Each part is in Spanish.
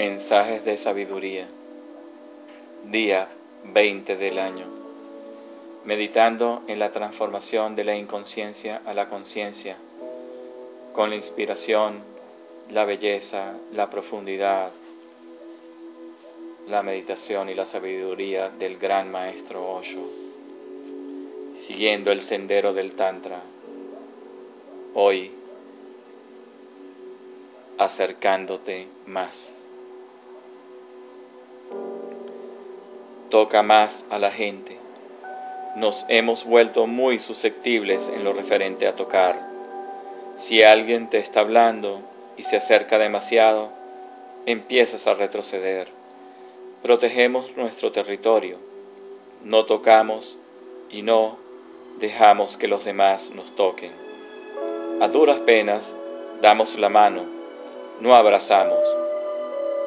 Mensajes de sabiduría. Día 20 del año. Meditando en la transformación de la inconsciencia a la conciencia, con la inspiración, la belleza, la profundidad, la meditación y la sabiduría del gran maestro Osho, siguiendo el sendero del Tantra. Hoy, acercándote más. Toca más a la gente. Nos hemos vuelto muy susceptibles en lo referente a tocar. Si alguien te está hablando y se acerca demasiado, empiezas a retroceder. Protegemos nuestro territorio, no tocamos y no dejamos que los demás nos toquen. A duras penas damos la mano, no abrazamos,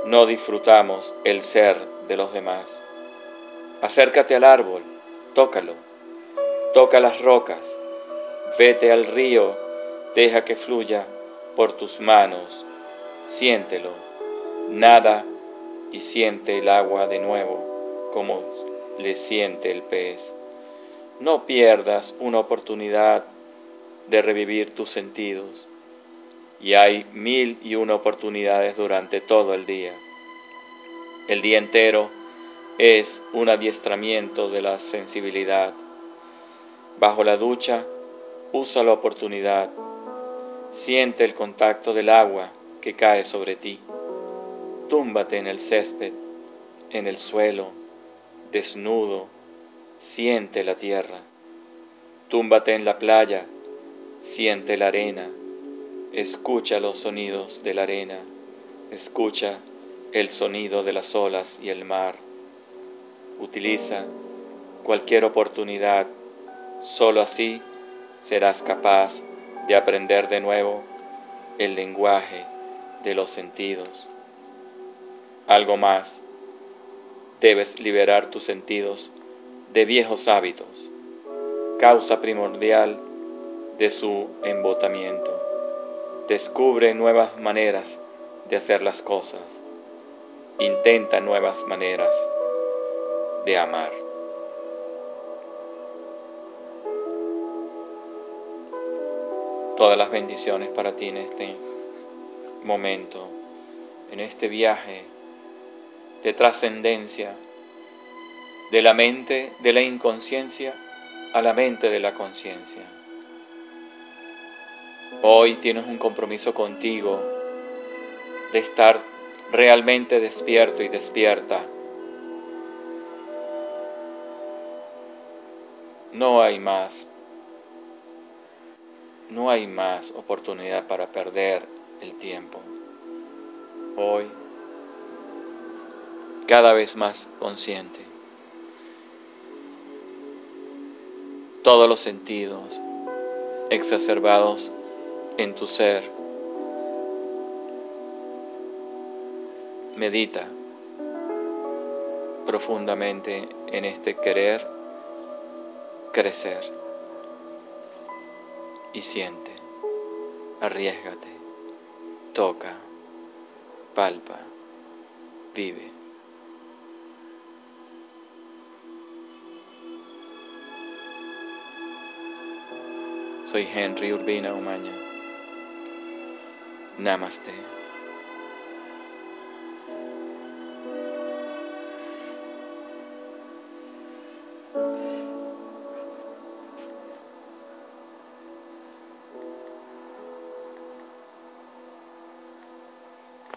no disfrutamos el ser de los demás. Acércate al árbol, tócalo, toca las rocas, vete al río, deja que fluya por tus manos, siéntelo, nada y siente el agua de nuevo como le siente el pez. No pierdas una oportunidad de revivir tus sentidos. Y hay mil y una oportunidades durante todo el día. El día entero es un adiestramiento de la sensibilidad. Bajo la ducha, usa la oportunidad. Siente el contacto del agua que cae sobre ti. Túmbate en el césped, en el suelo, desnudo. Siente la tierra. Túmbate en la playa. Siente la arena. Escucha los sonidos de la arena. Escucha el sonido de las olas y el mar. Utiliza cualquier oportunidad, solo así serás capaz de aprender de nuevo el lenguaje de los sentidos. Algo más, debes liberar tus sentidos de viejos hábitos, causa primordial de su embotamiento. Descubre nuevas maneras de hacer las cosas. Intenta nuevas maneras de amar. Todas las bendiciones para ti en este momento, en este viaje de trascendencia de la mente de la inconsciencia a la mente de la conciencia. Hoy tienes un compromiso contigo de estar realmente despierto y despierta No hay más. No hay más oportunidad para perder el tiempo. Hoy, cada vez más consciente. Todos los sentidos exacerbados en tu ser. Medita profundamente en este querer crecer. Y siente, arriesgate, toca, palpa, vive. Soy Henry Urbina Umaña. Namaste.